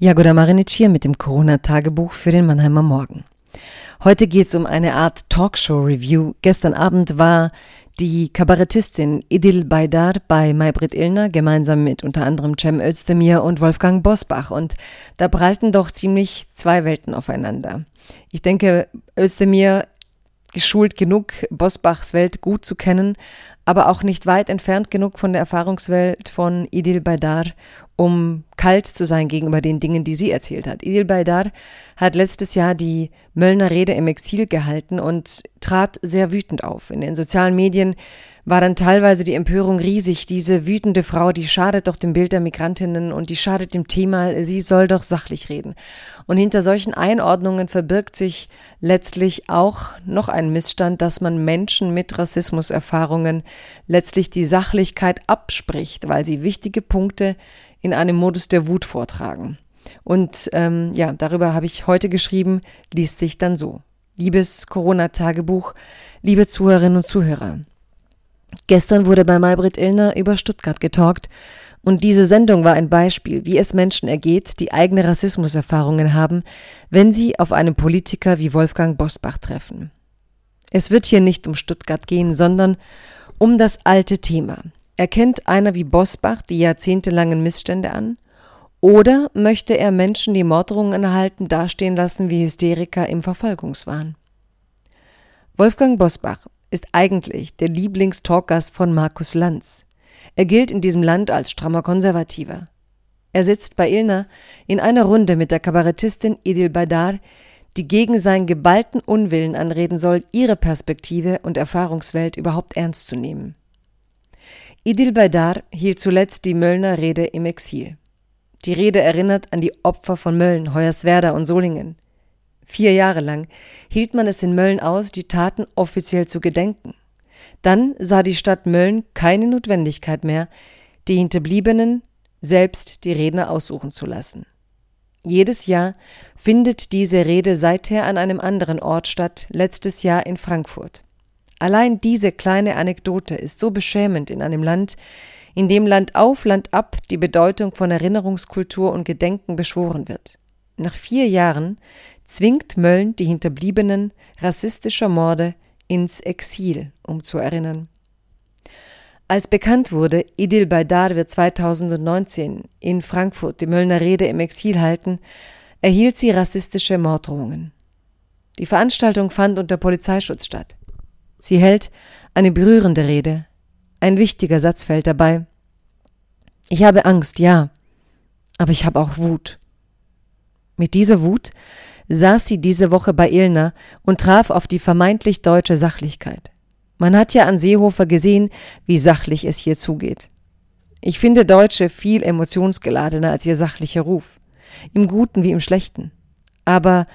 Jagoda Marinic hier mit dem Corona-Tagebuch für den Mannheimer Morgen. Heute geht es um eine Art Talkshow-Review. Gestern Abend war die Kabarettistin Idil Baydar bei Maybrit Illner gemeinsam mit unter anderem Cem Özdemir und Wolfgang Bosbach und da prallten doch ziemlich zwei Welten aufeinander. Ich denke, Özdemir geschult genug, Bosbachs Welt gut zu kennen, aber auch nicht weit entfernt genug von der Erfahrungswelt von Idil Baydar, um kalt zu sein gegenüber den Dingen, die sie erzählt hat. Idil Baydar hat letztes Jahr die Möllner Rede im Exil gehalten und trat sehr wütend auf. In den sozialen Medien war dann teilweise die Empörung riesig. Diese wütende Frau, die schadet doch dem Bild der Migrantinnen und die schadet dem Thema, sie soll doch sachlich reden. Und hinter solchen Einordnungen verbirgt sich letztlich auch noch ein Missstand, dass man Menschen mit Rassismuserfahrungen letztlich die Sachlichkeit abspricht, weil sie wichtige Punkte in einem Modus der Wut vortragen. Und ähm, ja, darüber habe ich heute geschrieben, liest sich dann so. Liebes Corona-Tagebuch, liebe Zuhörerinnen und Zuhörer. Gestern wurde bei Maybrit Illner über Stuttgart getalkt und diese Sendung war ein Beispiel, wie es Menschen ergeht, die eigene Rassismuserfahrungen haben, wenn sie auf einen Politiker wie Wolfgang Bosbach treffen. Es wird hier nicht um Stuttgart gehen, sondern um das alte Thema. Erkennt einer wie Bosbach die jahrzehntelangen Missstände an? Oder möchte er Menschen, die Morddrohungen erhalten, dastehen lassen wie Hysteriker im Verfolgungswahn? Wolfgang Bosbach ist eigentlich der Lieblingstalkgast von Markus Lanz. Er gilt in diesem Land als strammer Konservativer. Er sitzt bei Ilna in einer Runde mit der Kabarettistin Idil Badar, die gegen seinen geballten Unwillen anreden soll, ihre Perspektive und Erfahrungswelt überhaupt ernst zu nehmen. Idil Badar hielt zuletzt die Möllner Rede im Exil. Die Rede erinnert an die Opfer von Mölln, Hoyerswerda und Solingen. Vier Jahre lang hielt man es in Mölln aus, die Taten offiziell zu gedenken. Dann sah die Stadt Mölln keine Notwendigkeit mehr, die Hinterbliebenen selbst die Redner aussuchen zu lassen. Jedes Jahr findet diese Rede seither an einem anderen Ort statt, letztes Jahr in Frankfurt. Allein diese kleine Anekdote ist so beschämend in einem Land, in dem Land auf, Land ab die Bedeutung von Erinnerungskultur und Gedenken beschworen wird. Nach vier Jahren zwingt Mölln die Hinterbliebenen rassistischer Morde ins Exil, um zu erinnern. Als bekannt wurde, Idil Baydar wird 2019 in Frankfurt die Möllner Rede im Exil halten, erhielt sie rassistische Morddrohungen. Die Veranstaltung fand unter Polizeischutz statt. Sie hält eine berührende Rede. Ein wichtiger Satz fällt dabei. Ich habe Angst, ja, aber ich habe auch Wut. Mit dieser Wut saß sie diese Woche bei Ilna und traf auf die vermeintlich deutsche Sachlichkeit. Man hat ja an Seehofer gesehen, wie sachlich es hier zugeht. Ich finde Deutsche viel emotionsgeladener als ihr sachlicher Ruf, im Guten wie im Schlechten. Aber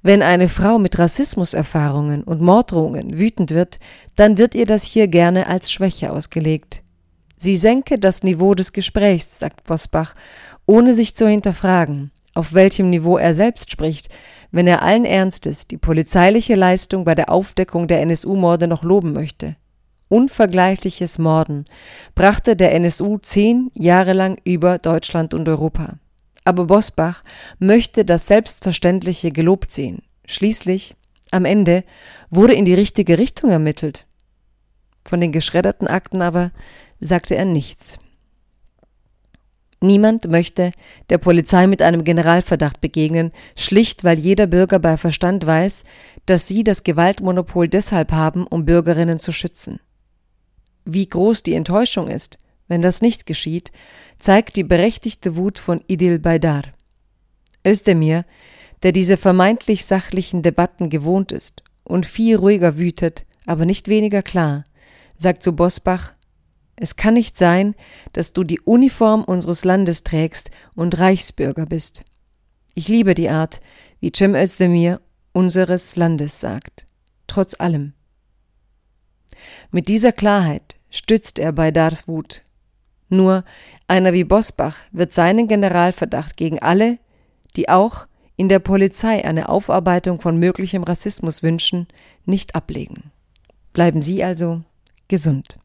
wenn eine Frau mit Rassismuserfahrungen und Morddrohungen wütend wird, dann wird ihr das hier gerne als Schwäche ausgelegt. Sie senke das Niveau des Gesprächs, sagt Bosbach, ohne sich zu hinterfragen, auf welchem Niveau er selbst spricht, wenn er allen Ernstes die polizeiliche Leistung bei der Aufdeckung der NSU-Morde noch loben möchte. Unvergleichliches Morden brachte der NSU zehn Jahre lang über Deutschland und Europa. Aber Bosbach möchte das Selbstverständliche gelobt sehen. Schließlich, am Ende, wurde in die richtige Richtung ermittelt. Von den geschredderten Akten aber sagte er nichts. Niemand möchte der Polizei mit einem Generalverdacht begegnen, schlicht weil jeder Bürger bei Verstand weiß, dass sie das Gewaltmonopol deshalb haben, um Bürgerinnen zu schützen. Wie groß die Enttäuschung ist, wenn das nicht geschieht, zeigt die berechtigte Wut von Idil Baydar. Özdemir, der diese vermeintlich sachlichen Debatten gewohnt ist und viel ruhiger wütet, aber nicht weniger klar, sagt zu Bosbach, es kann nicht sein, dass du die Uniform unseres Landes trägst und Reichsbürger bist. Ich liebe die Art, wie Cem Özdemir unseres Landes sagt. Trotz allem. Mit dieser Klarheit stützt er bei Darswut. Nur einer wie Bosbach wird seinen Generalverdacht gegen alle, die auch in der Polizei eine Aufarbeitung von möglichem Rassismus wünschen, nicht ablegen. Bleiben Sie also gesund.